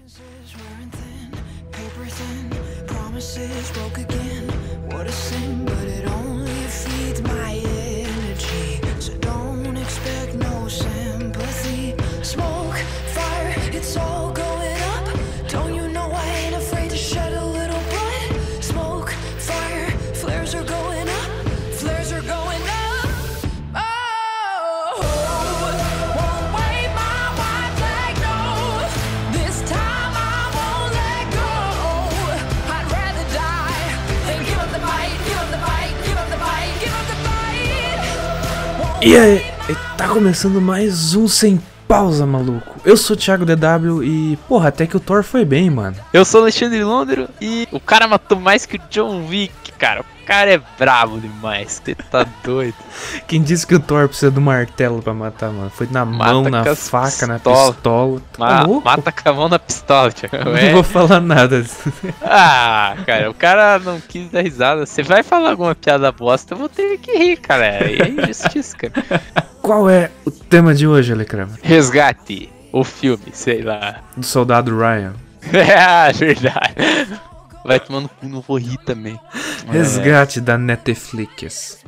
wearing thin, paper thin, promises broke again. What a sin, but it only feeds my E aí, tá começando mais um Sem Pausa, maluco. Eu sou o Thiago DW e, porra, até que o Thor foi bem, mano. Eu sou Alexandre Londro e o cara matou mais que o John Wick, cara. O cara é brabo demais, você tá doido. Quem disse que o Thor precisa do martelo pra matar, mano? Foi na Mata mão, na faca, na pistola. pistola. Tá Ma- louco? mata com a mão na pistola, Thiago. Não É. vou falar nada. Ah, cara, o cara não quis dar risada. Você vai falar alguma piada bosta, eu vou ter que rir, cara. É injustiça, cara. Qual é o tema de hoje, Ale Kramer? Resgate, o filme, sei lá. Do soldado Ryan. É, verdade. Vai tomando cu, não vou rir também. É. Resgate da Netflix.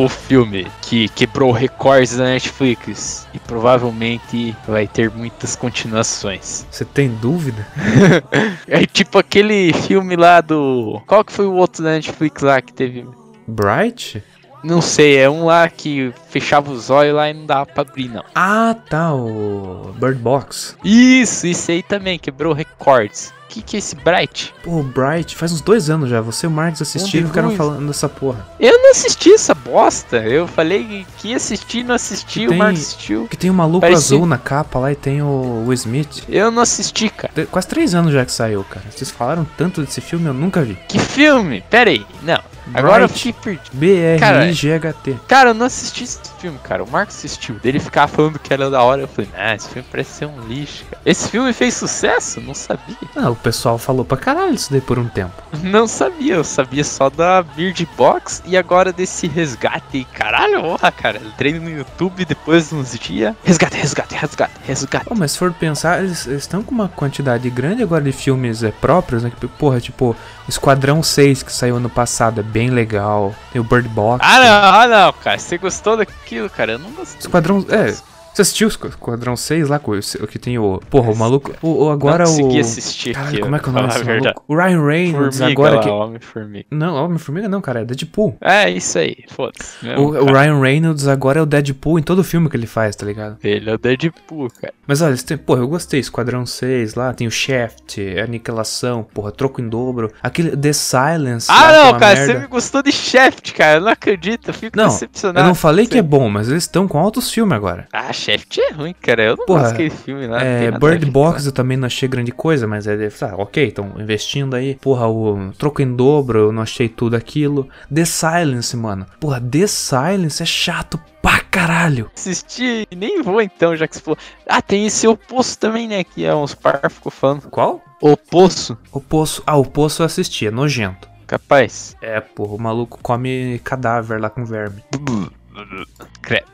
O filme que quebrou recordes da Netflix e provavelmente vai ter muitas continuações. Você tem dúvida? É tipo aquele filme lá do. Qual que foi o outro da Netflix lá que teve? Bright? Não sei, é um lá que fechava os olhos lá e não dava pra abrir, não. Ah, tá, o Bird Box. Isso, isso aí também, quebrou recordes. O que, que é esse Bright? Pô, Bright, faz uns dois anos já. Você e o Marcos assistiram e ficaram falando dessa porra. Eu não assisti essa bosta. Eu falei que ia assistir, não assisti, o Tem- Marcos assistiu. Que tem um maluco Parecia- azul na capa lá e tem o Will Smith. Eu não assisti, cara. Tem Quase três anos já que saiu, cara. Vocês falaram tanto desse filme, eu nunca vi. Que filme? Pera aí, não. Agora Bright. B-R-I-G-H-T. Cara, eu não assisti esse filme, cara. O Marcos assistiu. Dele ficava falando que era da hora. Eu falei, ah, esse filme parece ser um lixo, cara. Esse filme fez sucesso? Não sabia. Ah, o pessoal falou pra caralho isso daí por um tempo. Não sabia. Eu sabia só da Bird Box e agora desse resgate. Caralho, porra, cara. Treino no YouTube depois de uns dias. Resgate, resgate, resgate, resgate. Pô, mas se for pensar, eles estão com uma quantidade grande agora de filmes é, próprios, né? Que, Porra, tipo, Esquadrão 6 que saiu ano passado é bem legal. Tem o Bird Box. Ah, não, ah, não, cara. Você gostou daquilo, cara? Eu não gostei. Esquadrão. É. Você assistiu o Esqu- Esquadrão 6 lá? O o que tem o. Porra, o maluco. O, o- agora não o. consegui assistir Caralho, aquilo, como é que é o nome desse verdade. maluco? O Ryan Reynolds Formiga agora lá, que. Homem-Formiga. Não, Homem-Formiga não, cara, é Deadpool. É, isso aí, foda-se. O, mesmo, o cara. Ryan Reynolds agora é o Deadpool em todo filme que ele faz, tá ligado? Ele é o Deadpool, cara. Mas olha, tem, porra, eu gostei. Esquadrão 6 lá, tem o Shaft, Aniquilação, porra, Troco em Dobro. Aquele The Silence. lá, Ah, que é não, cara, merda. você me gostou de Shaft, cara. Eu não acredito, eu fico Não, decepcionado. Eu não falei que é bom, mas eles estão com altos filmes agora. Ah, Shaft é ruim, cara. Eu não Porra, gosto daquele filme lá. É, Bird Box eu também não achei grande coisa, mas é. Ah, ok, estão investindo aí. Porra, o Troco em Dobro, eu não achei tudo aquilo. The Silence, mano. Porra, The Silence é chato pra caralho. Assisti e nem vou então, já que você falou. Ah, tem esse Oposto também, né? Que é uns par ficou falando. Qual? Oposto, O Poço. Ah, o Poço eu assisti, é nojento. capaz. É, porra, o maluco come cadáver lá com verme. Credo.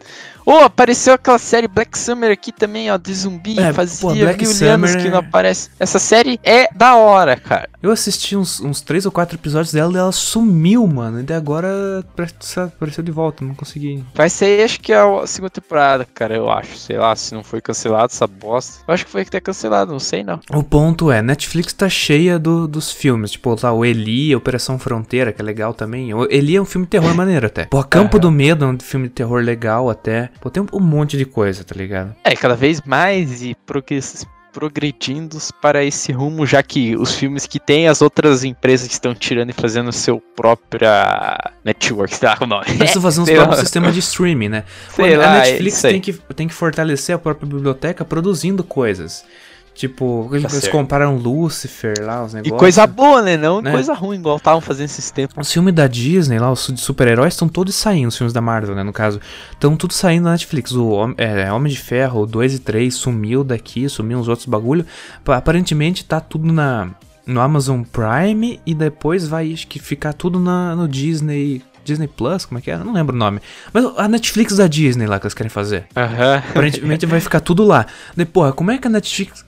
Ô, apareceu aquela série Black Summer aqui também, ó, de zumbi. É, Fazia pô, Black mil Summer anos que é- não aparece. Essa série é da hora, cara. Eu assisti uns, uns três ou quatro episódios dela e ela sumiu, mano. E agora apareceu de volta, não consegui. Vai sair, acho que é a segunda temporada, cara, eu acho. Sei lá, se não foi cancelado essa bosta. Eu acho que foi que tá cancelado, não sei não. O ponto é, Netflix tá cheia do- dos filmes, tipo lá o Eli, Operação Fronteira, que é legal também. O Eli é um filme de terror maneiro até. Pô, Campo do Medo é um filme de terror legal até. Pô, tem um, monte de coisa, tá ligado? É, cada vez mais e progress- progredindo para esse rumo, já que os filmes que tem as outras empresas que estão tirando e fazendo seu própria network, sei lá o nome. Eles estão fazendo próprios lá. sistemas de streaming, né? Sei a lá, é Netflix tem que, tem que fortalecer a própria biblioteca produzindo coisas. Tipo, eles certo. compraram Lucifer lá, os E negócios. coisa boa, né? Não Né? coisa ruim, igual estavam fazendo esses tempos. Os filmes da Disney lá, os de super-heróis, estão todos saindo, os filmes da Marvel, né, no caso. Estão tudo saindo na Netflix. O é, Homem de Ferro 2 e 3 sumiu daqui, sumiu uns outros bagulho. Pa- Aparentemente tá tudo na, no Amazon Prime e depois vai acho que ficar tudo na, no Disney... Disney Plus, como é que é? Eu não lembro o nome. Mas a Netflix da Disney lá que eles querem fazer. Aham. Aparentemente vai ficar tudo lá. De, porra, como é que a Netflix.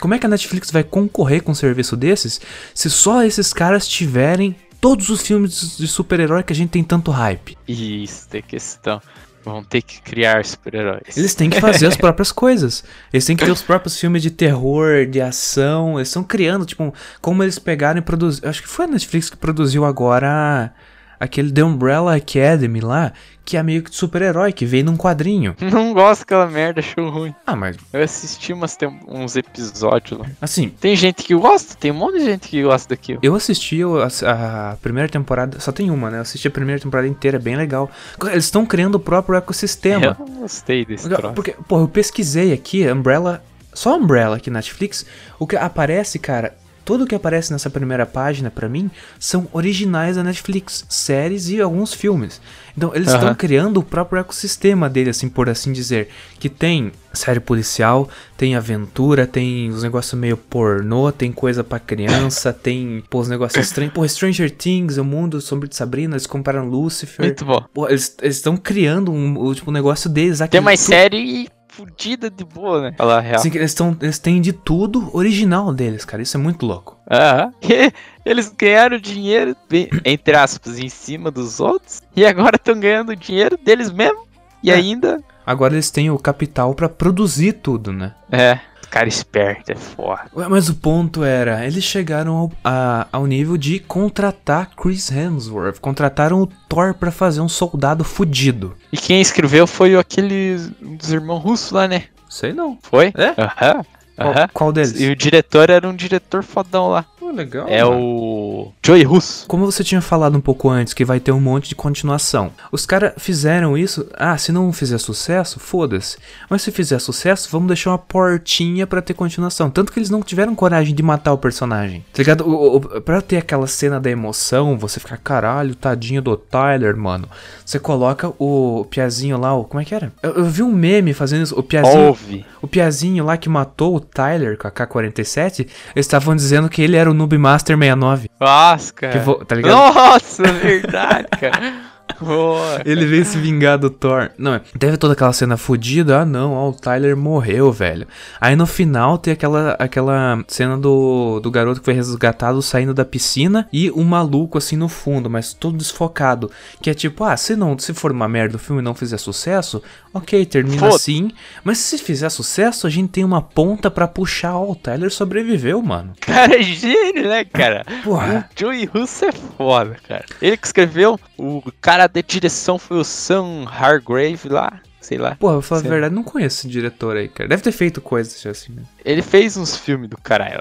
Como é que a Netflix vai concorrer com um serviço desses se só esses caras tiverem todos os filmes de super-herói que a gente tem tanto hype? Isso, tem questão. Vão ter que criar super-heróis. Eles têm que fazer as próprias coisas. Eles têm que ter os próprios filmes de terror, de ação. Eles estão criando, tipo, como eles pegaram e produziram. Acho que foi a Netflix que produziu agora aquele The Umbrella Academy lá, que é meio que de super-herói, que veio num quadrinho. Não gosto daquela merda, achou ruim. Ah, mas Eu assisti umas, uns episódios lá. assim, Tem gente que gosta, tem um monte de gente que gosta daquilo. Eu assisti a, a primeira temporada, só tem uma, né? Eu assisti a primeira temporada inteira, é bem legal. Eles estão criando o próprio ecossistema. Eu não gostei desse Porque, troço. porque, pô, eu pesquisei aqui, Umbrella, só Umbrella aqui na Netflix, o que aparece, cara, tudo que aparece nessa primeira página pra mim são originais da Netflix, séries e alguns filmes. Então, eles estão criando o próprio ecossistema dele, assim, por assim dizer, que tem série policial, tem aventura, tem os negócios meio pornô, tem coisa pra criança, tem, pô, os negócios estranhos. Pô, Stranger Things, o mundo sombrio de Sabrina, eles compraram Lucifer. Muito bom. Pô, eles estão criando um, o, tipo, um negócio deles aqui. Tem mais tu- série fudida de boa, né? Falar a real. Assim, que eles, tão, eles têm de tudo original deles, cara. Isso é muito louco. Aham. Eles ganharam dinheiro, bem- entre aspas, em cima dos outros. E agora estão ganhando dinheiro deles mesmo. E É. ainda. Agora eles têm o capital pra produzir tudo, né? É. Cara esperto, é foda. Ué, Mas o ponto era, eles chegaram ao, a- ao nível de contratar Chris Hemsworth. Contrataram o Thor pra fazer um soldado fudido. E quem escreveu foi aquele dos irmãos russos lá, né? Sei não. Foi? É? Aham. Qual, Aham. qual deles? E o diretor era um diretor fodão lá. Legal. É mano. o. Joey Russo. Como você tinha falado um pouco antes, que vai ter um monte de continuação. Os caras fizeram isso. Ah, se não fizer sucesso, foda-se. Mas se fizer sucesso, vamos deixar uma portinha pra ter continuação. Tanto que eles não tiveram coragem de matar o personagem. Tá ligado? O, o, pra ter aquela cena da emoção, você ficar, caralho, tadinho do Tyler, mano. Você coloca o Piazinho lá, o, como é que era? Eu, eu vi um meme fazendo isso. O Piazinho. Ouve. O Piazinho lá que matou o Tyler com a K-47, eles estavam dizendo que ele era o Noob Master 69. Nossa, cara. Que vo- tá ligado? Nossa, verdade, cara. Boa. Ele veio se vingar do Thor. Não, é, teve toda aquela cena fodida. Ah, não, ó, o Tyler morreu, velho. Aí no final tem aquela, aquela cena do, do garoto que foi resgatado saindo da piscina e um maluco assim no fundo, mas todo desfocado. Que é tipo, ah, se não, se for uma merda o filme e não fizer sucesso, ok, termina Foda. assim. Mas se fizer sucesso, a gente tem uma ponta pra puxar. Ó, o Tyler sobreviveu, mano. Cara é gênio, né, cara? Porra. O Joey Russo é foda, cara. Ele que escreveu, o cara da direção foi o Sam Hargrave lá, sei lá. Porra, pra falar a verdade, não conheço esse diretor aí, cara. Deve ter feito coisas assim, né? Ele fez uns filmes do caralho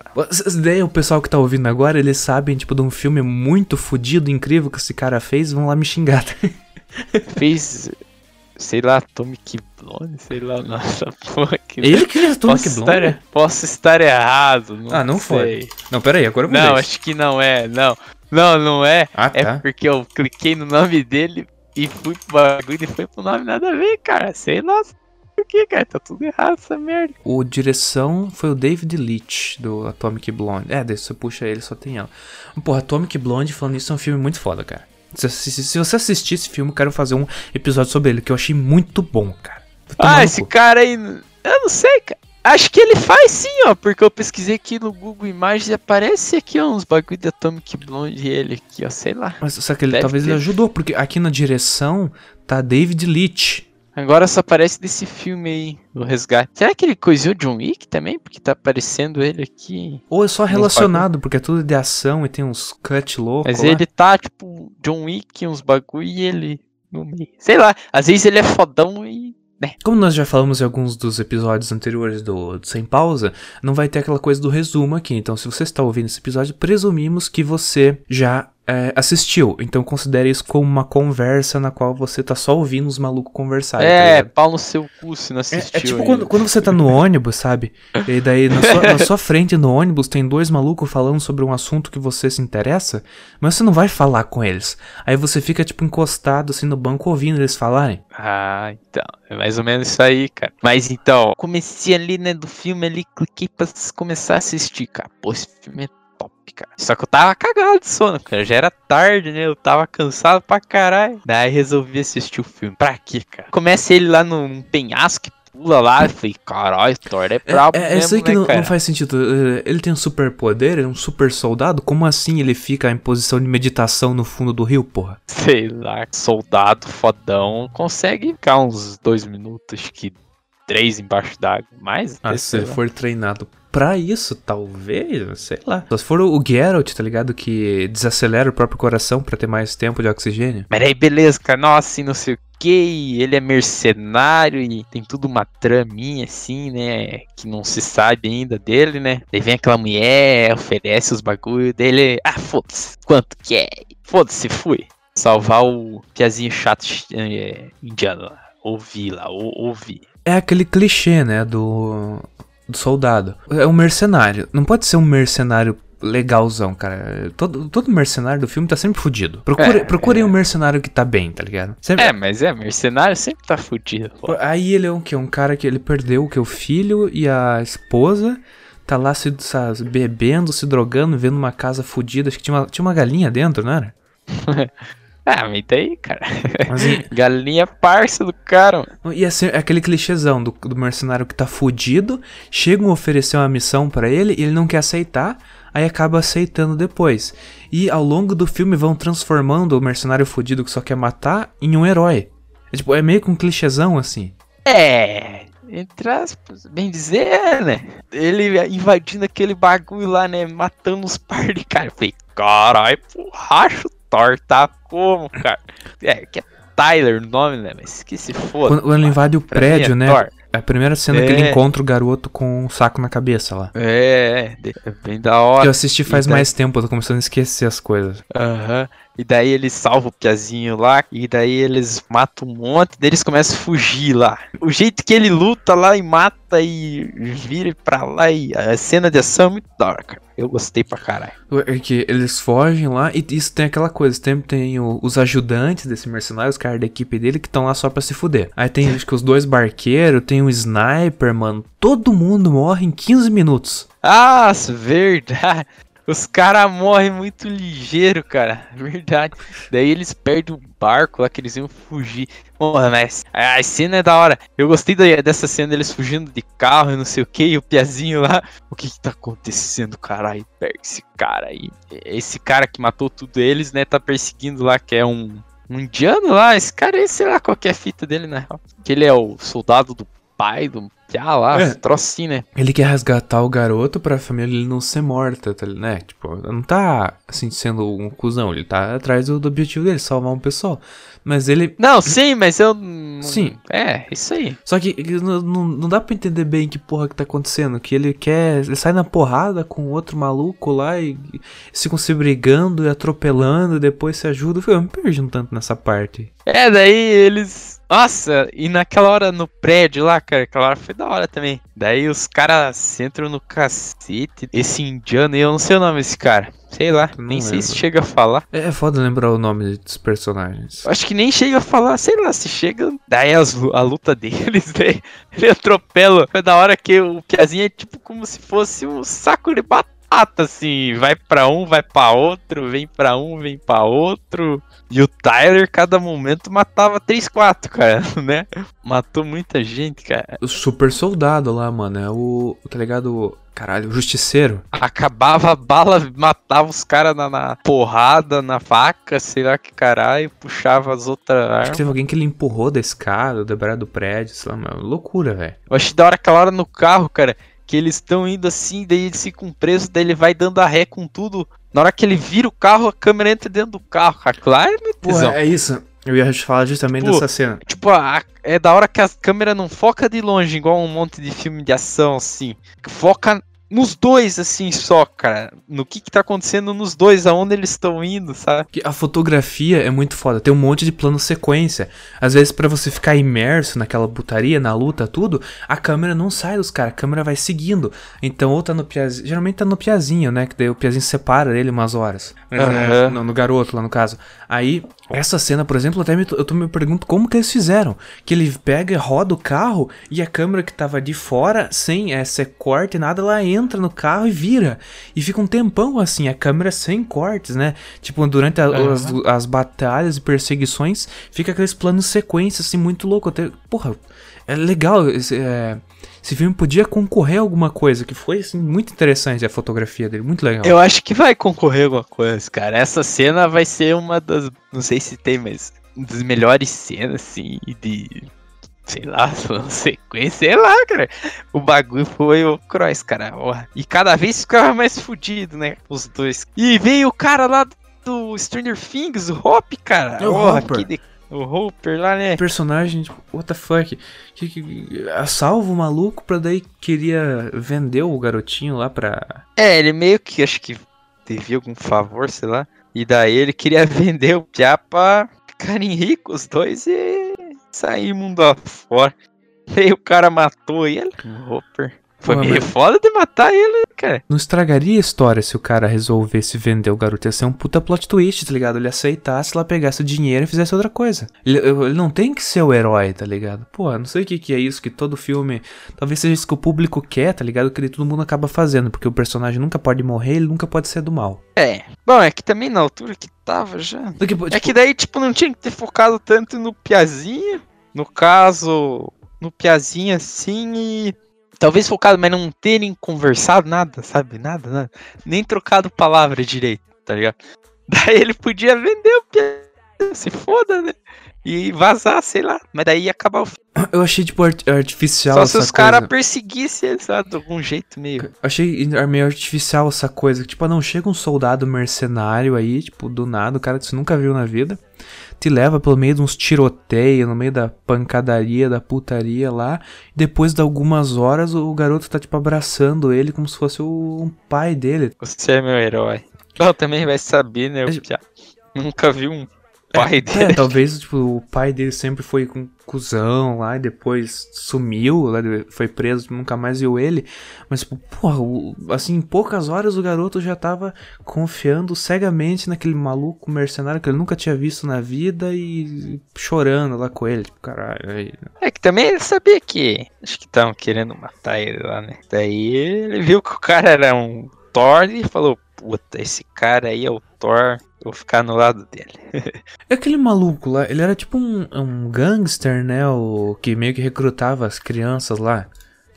daí, o pessoal que tá ouvindo agora, eles sabem, tipo, de um filme muito fodido, incrível que esse cara fez, vão lá me xingar. Fez, sei lá, Atomic Blonde, sei lá, nossa porra. Que... Ele que fez Atomic posso Blonde? estar, posso estar errado, não Ah, não sei. foi. Não, peraí, agora eu. Não, acho que não é, não. Não, não é. Ah, É tá. porque eu cliquei no nome dele e fui pro bagulho e foi pro nome nada a ver, cara. Sei lá por que, cara. Tá tudo errado essa merda. O direção foi o David Leitch, do Atomic Blonde. É, daí você puxa ele, só tem ela. Porra, Atomic Blonde, falando isso, é um filme muito foda, cara. Se, se- se você assistir esse filme, eu quero fazer um episódio sobre ele, que eu achei muito bom, cara. Ah, esse cu. cara aí. Eu não sei, cara. Acho que ele faz sim, ó. Porque eu pesquisei aqui no Google Imagens e aparece aqui, ó, uns bagulho de Atomic Blonde e ele aqui, ó. Sei lá. Mas só que ele, Deve talvez ele ter. ajudou, porque aqui na direção tá David Leitch. Agora só aparece desse filme aí, do resgate. Será que ele coisou John Wick também? Porque tá aparecendo ele aqui. Ou é só relacionado, porque é tudo de ação e tem uns cut loucos. Mas lá. ele tá, tipo, John Wick, uns bagulho e ele no meio. Sei lá, às vezes ele é fodão e né? Como nós já falamos em alguns dos episódios anteriores do, do Sem Pausa, não vai ter aquela coisa do resumo aqui. Então, se você está ouvindo esse episódio, presumimos que você já é, assistiu. Então, considere isso como uma conversa na qual você tá só ouvindo os malucos conversarem. tá É, ligado? pau no seu cu se não É, assistiu. é tipo ainda. quando, quando você tá no ônibus, sabe? E daí na sua, na sua frente no ônibus tem dois malucos falando sobre um assunto que você se interessa, mas você não vai falar com eles. Aí você fica, tipo, encostado assim no banco ouvindo eles falarem. Ah, então. É mais ou menos isso aí, cara. Mas então, comecei ali, né, do filme ali, cliquei pra começar a assistir, cara. Pô, esse filme é top, cara. Só que eu tava cagado de sono, cara. Já era tarde, né? Eu tava cansado pra caralho. Daí resolvi assistir o filme. Pra quê, cara? Começa ele lá num, penhasco que pula lá. Eu falei, caralho, Thor é É, brabo é, é mesmo, isso aí que né, não, não faz sentido. Eh, Ele tem um super poder, é um super soldado. Como assim ele fica em posição de meditação no fundo do rio, porra? Sei lá, soldado fodão consegue ficar uns dois minutos, acho que três embaixo d'água. Mais? Ah, se ele for treinado pra isso, talvez, sei lá. Só se for o Geralt, tá ligado? Que desacelera o próprio coração pra ter mais tempo de oxigênio. Mas aí, beleza, cara, nossa, e não sei o que, ele é mercenário e tem tudo uma traminha assim, né, que não se sabe ainda dele, né. Daí vem aquela mulher, oferece os bagulho dele, ah, foda-se, quanto que é? Foda-se, fui. Salvar o piazinho chato é, indiano lá, ouvi lá, ou, ouvi. É aquele clichê, né, do, do soldado. É um mercenário. Não pode ser um mercenário legalzão, cara. Todo, todo mercenário do filme tá sempre fudido. Procure, É, procurem é. um mercenário que tá bem, tá ligado? Sempre, É, mas é, mercenário sempre tá fudido. pô. Aí ele é um que Um cara que ele perdeu o que? O filho e a esposa. Tá lá se, se bebendo, se drogando, vendo uma casa fudida. Acho que tinha uma, tinha uma galinha dentro, não era? Ah, mas daí, cara, galinha parça do cara, mano. e assim, é aquele clichêzão do, do mercenário que tá fudido. Chegam a oferecer uma missão pra ele e ele não quer aceitar. Aí acaba aceitando depois. E ao longo do filme vão transformando o mercenário fudido que só quer matar em um herói. É, tipo, é meio que um clichêzão assim. É, entre aspas, bem dizer, né? Ele invadindo aquele bagulho lá, né? Matando uns par de cara. Eu falei, caralho, porracho Thor, tá como, cara? É, que é Tyler o nome, né? Mas que se foda. Quando, quando ele invade o é prédio, né? Thor. É a primeira cena que ele É. encontra o garoto com um saco na cabeça lá. É, é bem da Que eu hora. assisti faz daí- mais tempo, eu tô começando a esquecer as coisas. Aham. E daí ele salva o Piazinho lá, e daí eles matam um monte, daí eles começam a fugir lá. O jeito que ele luta lá e mata e vira pra lá, e a cena de ação é muito da hora, cara. Eu gostei pra caralho. É que eles fogem lá e isso tem aquela coisa. Tem, tem o- os ajudantes desse mercenário, os caras da equipe dele que estão lá só pra se fuder. Aí tem acho que os dois barqueiros, tem o sniper, mano. Todo mundo morre em 15 minutos. Ah, verdade. Os caras morrem muito ligeiro, cara. Verdade. Daí eles perdem o barco lá que eles iam fugir. Porra, mas a cena é da hora. Eu gostei dessa cena deles fugindo de carro e não sei o que. E o Piazinho lá. O que que tá acontecendo, caralho? Pega esse cara aí. Esse cara que matou tudo eles, né? Tá perseguindo lá, que é um, um indiano lá. Esse cara aí, sei lá qual é a fita dele, na real. Que ele é o soldado do pai do Piá lá. É. Trocinho, né? Ele quer resgatar o garoto pra família ele não ser morta, tá, né? Tipo, não tá, assim, sendo um cuzão. Ele tá atrás do, do objetivo dele, salvar um pessoal. Mas ele Não, sim, mas eu. Sim. É, isso aí. Só que não, não dá pra entender bem que porra que tá acontecendo. Que ele quer. Ele sai na porrada com outro maluco lá e, e ficam se brigando e atropelando e depois se ajuda. Eu me perdi um tanto nessa parte. É, daí eles. Nossa, e naquela hora no prédio lá, cara, aquela hora foi da hora também. Daí os caras entram no cacete. Esse indiano, eu não sei o nome desse cara. Sei lá, Não nem sei se lembro. chega a falar. É, é foda lembrar o nome dos personagens. Acho que nem chega a falar, sei lá, se chega. Daí as a luta deles, daí ele atropela. Foi da hora que o Piazinho é tipo como se fosse um saco de batata, assim. Vai pra um, vai pra outro, vem pra um, vem pra outro. E o Tyler, cada momento, matava 3, 4, cara, né? Matou muita gente, cara. O super soldado lá, mano, é o. o, Tá ligado? Caralho, o justiceiro. Acabava a bala, matava os caras na, na porrada, na faca, sei lá que caralho, puxava as outras Acho que armas. teve alguém que ele empurrou da escada, da beirada do prédio, sei lá, mano. Loucura, velho. Eu achei da hora aquela hora no carro, cara, que eles estão indo assim, daí eles ficam presos, daí ele vai dando a ré com tudo. Na hora que ele vira o carro, a câmera entra dentro do carro, cara. Claro, é muito tesão. É isso. Eu ia falar justamente Pô, dessa cena. Tipo, a- é da hora que a câmera não foca de longe, igual um monte de filme de ação, assim. Foca nos dois, assim, só, cara. No que que tá acontecendo nos dois, aonde eles estão indo, sabe? A fotografia é muito foda, tem um monte de plano sequência. Às vezes, pra você ficar imerso naquela putaria, na luta, tudo, a câmera não sai dos caras, a câmera vai seguindo. Então, ou tá no piazinho. Geralmente tá no piazinho, né? Que daí o piazinho separa dele umas horas. Aham. No, no garoto, lá no caso. Aí, essa cena, por exemplo, até me, eu tô me pergunto como que eles fizeram. Que ele pega, roda o carro e a câmera que tava de fora, sem é, ser corte, nada, ela entra no carro e vira. E fica um tempão assim, a câmera sem cortes, né? Tipo, durante a- Aham. as, as batalhas e perseguições, fica aqueles planos sequência, assim, muito louco. Até, porra, é legal. Esse, é, esse filme podia concorrer a alguma coisa, que foi, assim, muito interessante a fotografia dele, muito legal. Eu acho que vai concorrer alguma coisa, cara. Essa cena vai ser uma das. Não sei se tem, mas. Uma das melhores cenas, assim, de. Sei lá, sequência, sei lá, cara. O bagulho foi o Cross, cara. E cada vez ficava mais fudido, né? Os dois. E veio o cara lá do Stranger Things, o Hop, cara. É o Hopper. de- O Hopper lá, né? personagem, tipo, what the fuck? Que, que, salva o maluco pra daí queria vender o garotinho lá pra. É, ele meio que acho que devia algum favor, sei lá. E daí ele queria vender o Piá pra ficarem ricos os dois e sair mundo afora. E aí o cara matou ele. Hopper. Foi Pô, meio mas- foda de matar ele, cara. Não estragaria a história se o cara resolvesse vender o garoto. Ia ser um puta plot twist, tá ligado? Ele aceitasse lá, pegasse o dinheiro e fizesse outra coisa. Ele, ele não tem que ser o herói, tá ligado? Pô, não sei o que, que é isso que todo filme. Talvez seja isso que o público quer, tá ligado? Que todo mundo acaba fazendo. Porque o personagem nunca pode morrer, ele nunca pode ser do mal. É. Bom, é que também na altura que tava já. Daqui, tipo, É que daí, tipo, não tinha que ter focado tanto no Piazinho. No caso, no Piazinho assim e. Talvez focado, mas não terem conversado nada, sabe? Nada, nada. Nem trocado palavra direito, tá ligado? Daí ele podia vender o Piazinho, se foda, né? E vazar, sei lá. Mas daí ia acabar o filme. eu achei, tipo, art- artificial. Só se os caras perseguissem eles, sabe? De algum jeito meio. Achei meio artificial essa coisa. que, Tipo, ah, não, chega um soldado mercenário aí, tipo, do nada, o cara que você nunca viu na vida. Te leva pelo meio de uns tiroteios, no meio da pancadaria, da putaria lá. Depois de algumas horas, o garoto tá, tipo, abraçando ele como se fosse o um pai dele. Você é meu herói. Não, também vai saber, né? Mas- Pia. Nunca vi um pai É, dele. talvez, tipo, o pai dele sempre foi com cuzão lá e depois sumiu, lá, foi preso, nunca mais viu ele. Mas, tipo, porra, o- assim, em poucas horas o garoto já tava confiando cegamente naquele maluco mercenário que ele nunca tinha visto na vida e chorando lá com ele. Tipo, caralho, aí. É que também ele sabia que. Acho que estavam querendo matar ele lá, né? Daí ele viu que o cara era um Thor e falou: Puta, esse cara aí é o Thor, vou ficar no lado dele. Aquele maluco lá, ele era tipo um, um gangster, né? O, que meio que recrutava as crianças lá.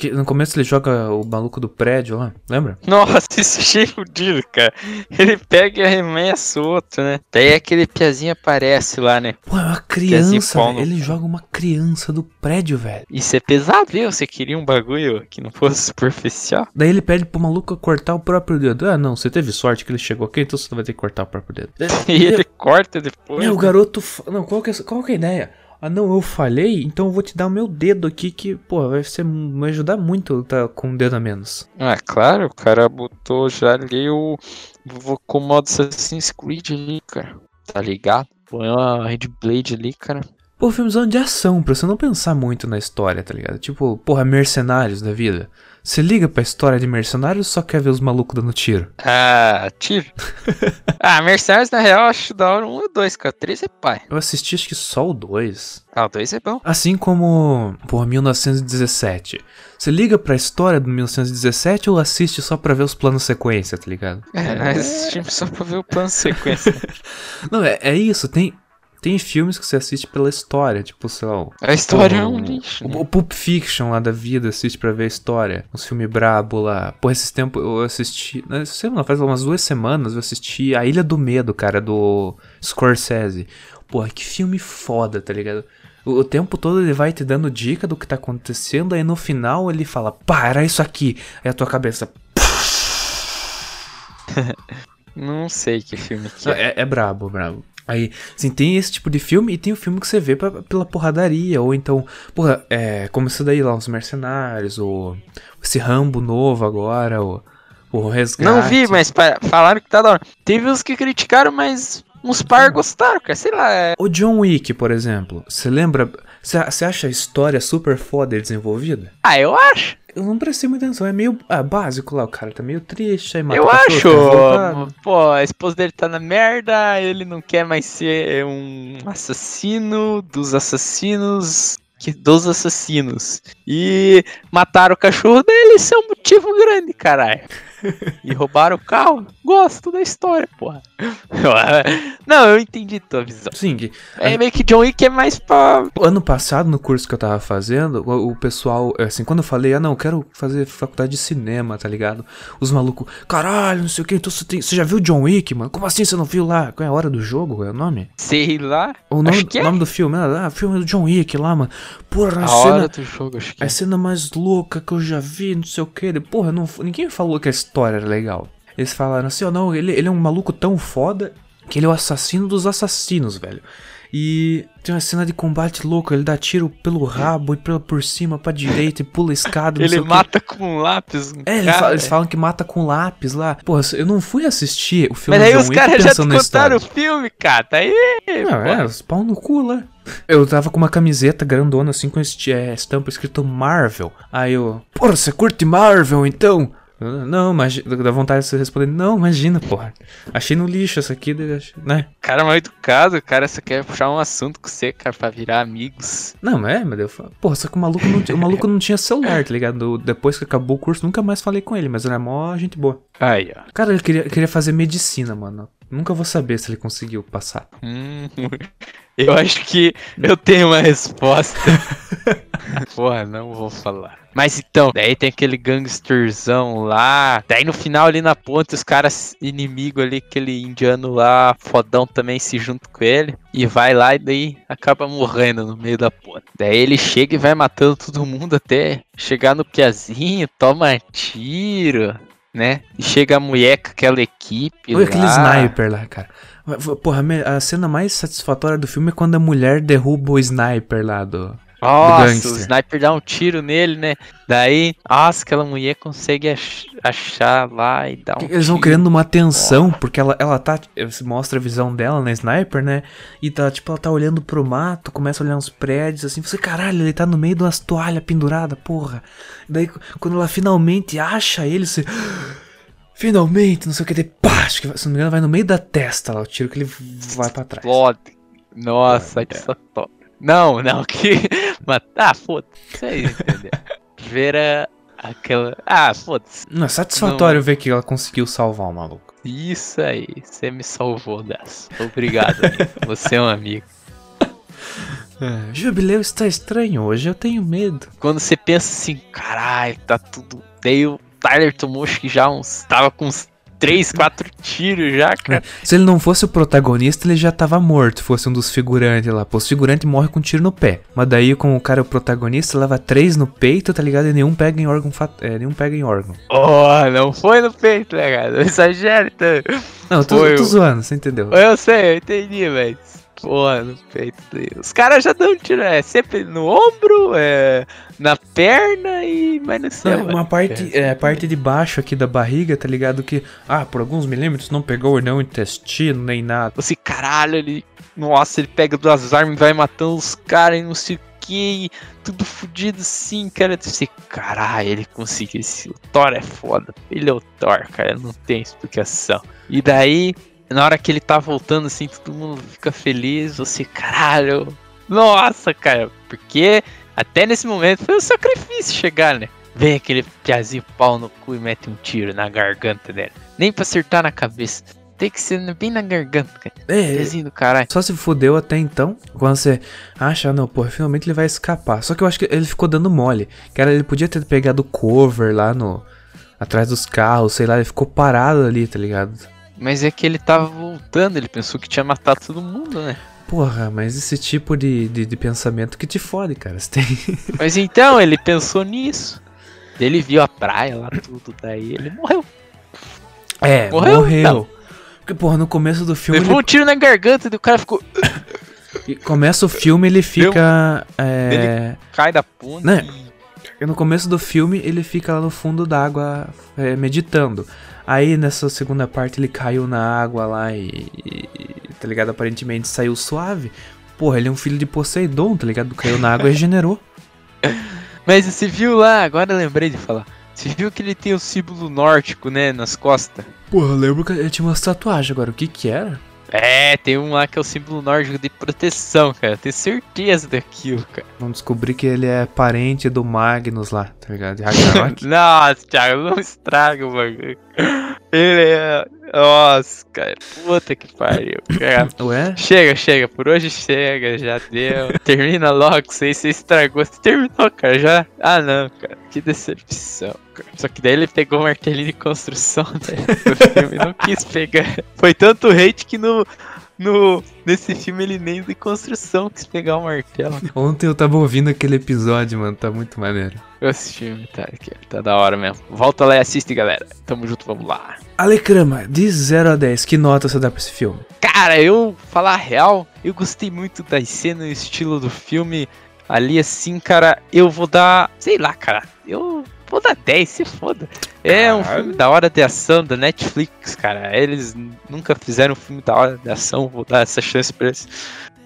Que no começo ele joga o maluco do prédio lá, lembra? Nossa, isso achei fudido, cara. Ele pega e arremessa outro, né? Daí aquele piazinho aparece lá, né? Pô, é uma criança, no Ele joga uma criança do prédio, velho. Isso é pesado, viu? Você queria um bagulho que não fosse superficial? Daí ele pede pro maluco cortar o próprio dedo. Ah, não, você teve sorte que ele chegou aqui, então você vai ter que cortar o próprio dedo. E ele corta depois. É, o garoto. Não, qual que, é, qual que é a ideia? Ah, não, eu falhei, então eu vou te dar o meu dedo aqui que, pô, vai, ser, vai ajudar muito tá com um dedo a menos. Ah, claro, o cara botou já ali o. Com o modo Assassin's Creed ali, cara. Tá ligado? Põe uma Red Blade ali, cara. Pô, filmezão de ação, pra você não pensar muito na história, tá ligado? Tipo, porra, mercenários da vida. Você liga pra história de mercenários ou só quer ver os malucos dando tiro? Ah, tiro. ah, Mercenários na real acho da hora um e dois, cara. Três é pai. Eu assisti acho que só o 2. Ah, o dois é bom. Assim como, porra, 1917. Você liga pra história do 1917 ou assiste só pra ver os planos sequência, tá ligado? É, nós assistimos só pra ver o plano sequência. Não, é, é isso, tem, tem filmes que você assiste pela história, tipo, sei lá, A história é um lixo. né? O, o Pulp Fiction lá da vida, assiste pra ver a história. Uns filmes brabo lá. Pô, esses tempos eu assisti. Não sei lá, faz umas duas semanas eu assisti A Ilha do Medo, cara, do Scorsese. Porra, que filme foda, tá ligado? O, tempo todo ele vai te dando dica do que tá acontecendo, aí no final ele fala, pá, era isso aqui. Aí a tua cabeça. Não sei que filme que é. É, é brabo, brabo. Aí, assim, tem esse tipo de filme e tem o filme que você vê pra- pela porradaria, ou então, porra, é, como isso daí lá, os Mercenários, ou esse Rambo novo agora, o, o Resgate. Não vi, mas falaram que tá da hora. Teve uns que criticaram, mas uns par gostaram, cara. Sei lá. é- O John Wick, por exemplo, você lembra, você acha a história super foda e desenvolvida? Ah, eu acho. Eu não prestei muita atenção, é meio ah, básico lá, o cara tá meio triste, aí mata eu acho. revoltado. Pô, a esposa dele tá na merda, ele não quer mais ser um assassino dos assassinos. Que, dos assassinos. E mataram o cachorro dele, isso é um motivo grande, caralho. E roubaram o carro. Gosto da história, porra. Não, eu entendi tua visão. Sim, É meio que John Wick é mais pra. Ano passado, no curso que eu tava fazendo, o, o pessoal, assim, quando eu falei, ah não, eu quero fazer faculdade de cinema, tá ligado? Os malucos, caralho, não sei o que, então você, tem, você já viu John Wick, mano? Como assim você não viu lá? Qual é a hora do jogo? Qual é o nome? Sei lá. O nome, é. nome do filme, ah, ah, filme do John Wick lá, mano. Porra, a, A cena, hora do jogo, acho que a é. cena mais louca que eu já vi, não sei o que. Porra, não, ninguém falou que a história era legal. Eles falaram assim, ó, não, ele, ele é um maluco tão foda que ele é o assassino dos assassinos, velho. E tem uma cena de combate louca, ele dá tiro pelo rabo e pela por cima pra direita e pula a escada. Ele mata com lápis. É, eles, falam, eles falam que mata com lápis lá. Porra, eu não fui assistir o filme Mas aí John os caras já te contaram história. o filme, cara. Tá aí. Não, é, os pau no cu lá. Eu tava com uma camiseta grandona assim com é, estampa escrito Marvel. Aí eu, porra, você curte Marvel então? Não, mas dá vontade de você responder, não, imagina, porra. Achei no lixo essa aqui, né? cara mal educado, cara só quer puxar um assunto com você, cara, pra virar amigos. Não, mas é, mas eu falo, porra, só que o maluco não, tinha- o maluco não tinha celular, tá ligado? Depois que acabou o curso, nunca mais falei com ele, mas ele é mó gente boa. Aí, ó. Cara, ele queria, queria fazer medicina, mano. Nunca vou saber se ele conseguiu passar. Hum, eu acho que eu tenho uma resposta. Porra, não vou falar. Mas então, daí tem aquele gangsterzão lá. Daí no final ali na ponte, os caras inimigo ali, aquele indiano lá, fodão também se junta com ele. E vai lá e daí acaba morrendo no meio da ponte. Daí ele chega e vai matando todo mundo até chegar no piazinho, toma tiro. Né? E chega a mulher com aquela equipe. Olha aquele lá. sniper lá, cara. Porra, a cena mais satisfatória do filme é quando a mulher derruba o sniper lá do. Nossa, o gangster. sniper dá um tiro nele, né? Daí, nossa, aquela mulher consegue ach- achar lá e dar um Eles vão tiro. criando uma tensão, porque ela, ela tá. Você mostra a visão dela na sniper, né? E tá, tipo, ela tá olhando pro mato, começa a olhar uns prédios assim. Você, caralho, ele tá no meio de umas toalhas penduradas, porra. Daí, quando ela finalmente acha ele, você. Finalmente, não sei o que, de pá, acho que, se não me engano, vai no meio da testa lá, o tiro que ele vai pra trás. Explode. Nossa, que só top. Não, não, que. Mas, ah, foda-se. Isso aí, entendeu? Vera aquela. Ah, foda-se. Não, é satisfatório ver que ela conseguiu salvar o maluco. Isso aí, você me salvou dessa. Obrigado, amigo. Você é um amigo. É, jubileu está estranho hoje, eu tenho medo. Quando você pensa assim, caralho, tá tudo. Daí Tyler tomou acho que já uns. Tava com uns 3, 4 tiros já, cara. Se ele não fosse o protagonista, ele já tava morto, fosse um dos figurantes lá. Pô, os figurantes morrem com um tiro no pé. Mas daí, como o cara é o protagonista, leva três no peito, tá ligado? E nenhum pega em órgão. Fat... É, nenhum pega em órgão. Oh, não foi no peito, né, cara? Não exagera, então. Não, eu tô, tô zoando, você entendeu? Eu sei, eu entendi, mas. Porra, no peito dele. Os caras já dão tiro, é sempre no ombro, é na perna e. Mas não sei. Não, uma parte, é, a parte de baixo aqui da barriga, tá ligado? Que, ah, por alguns milímetros não pegou não intestino nem nada. Esse caralho, ele. Nossa, ele pega duas armas e vai matando os caras e não sei o que. Tudo fudido assim, cara. Você, caralho, ele conseguiu esse. O Thor é foda. Ele é o Thor, cara. Não tem explicação. E daí, na hora que ele tá voltando assim, todo mundo fica feliz. Você, caralho. Nossa, cara. Porque até nesse momento foi um sacrifício chegar, né? Vem aquele piazinho pau no cu e mete um tiro na garganta dela. Nem pra acertar na cabeça. Tem que ser bem na garganta, cara. É, Piazinho do caralho. Só se fudeu até então, quando você acha, não, pô, finalmente ele vai escapar. Só que eu acho que ele ficou dando mole. Cara, ele podia ter pegado o cover lá no. atrás dos carros, sei lá, ele ficou parado ali, tá ligado? Mas é que ele tava voltando, ele pensou que tinha matado todo mundo, né? Porra, mas esse tipo de, de, de pensamento que te fode, cara. Você tem. Mas então, ele pensou nisso. Ele viu a praia lá, tudo, daí ele morreu. É, Morreu, morreu. Porque, porra, no começo do filme. Levou Ele, um tiro na garganta e o cara ficou. começa o filme, ele fica. É, Cai da ponte. Né? No começo do filme, ele fica lá no fundo da água é, meditando. Aí nessa segunda parte ele caiu na água lá e, e- Tá ligado? Aparentemente saiu suave. Porra, ele é um filho de Poseidon, tá ligado? Caiu na água e regenerou. Mas você viu lá, agora eu lembrei de falar. Você viu que ele tem o símbolo nórdico, né, nas costas? Porra, eu lembro que ele tinha umas tatuagens agora. O que que era? É, tem um lá que é o símbolo nórdico de proteção, cara. Tenho certeza daquilo, cara. Vamos descobrir que ele é parente do Magnus lá, tá ligado? De Ragnarok. Nossa, Thiago, não estraga o bagulho. Ele é. Nossa, cara. Puta que pariu. Cara. Ué? Chega, chega, por hoje chega, já deu. Termina logo, sei você estragou. Você terminou, cara, já. Ah não, cara, que decepção, cara. Só que daí ele pegou o martelinho de construção né, do filme e não quis pegar. Foi tanto hate que no. No, nesse filme ele nem de construção quis pegar o martelo. Ontem eu tava ouvindo aquele episódio, mano. Tá muito maneiro. Esse filme tá tá da hora mesmo. Volta lá e assiste, galera. Tamo junto, vamos lá. Alecrama, de 0 a 10, que nota você dá pra esse filme? Cara, eu falar a real, eu gostei muito das cenas e estilo do filme. Ali assim, cara, eu vou dar. Sei lá, cara. Eu vou dar 10, se foda. É um filme da hora de ação da Netflix, cara. Eles nunca fizeram um filme da hora de ação. Vou dar essa chance pra eles.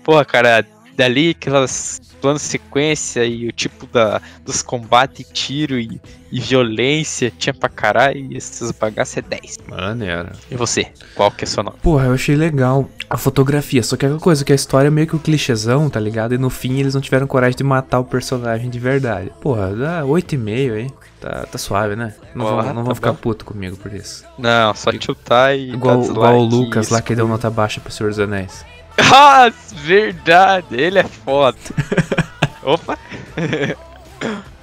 Porra, cara, dali aquelas planos de sequência e o tipo da, dos combates, tiro e, e violência tinha pra caralho. E esses bagaços é 10. Maneiro. E você? Qual que é a sua nota? Porra, eu achei legal a fotografia, só que é aquela coisa, que a história é meio que o clichêzão, tá ligado? E no fim eles não tiveram coragem de matar o personagem de verdade. Porra, dá 8,5 aí. Tá, tá suave, né? Não vão, não tá vão ficar bom. puto comigo por isso. Não, só chutar e. Igual, dar igual o Lucas lá que deu nota baixa pro Senhor dos Anéis. Ah, verdade, ele é foda. Opa!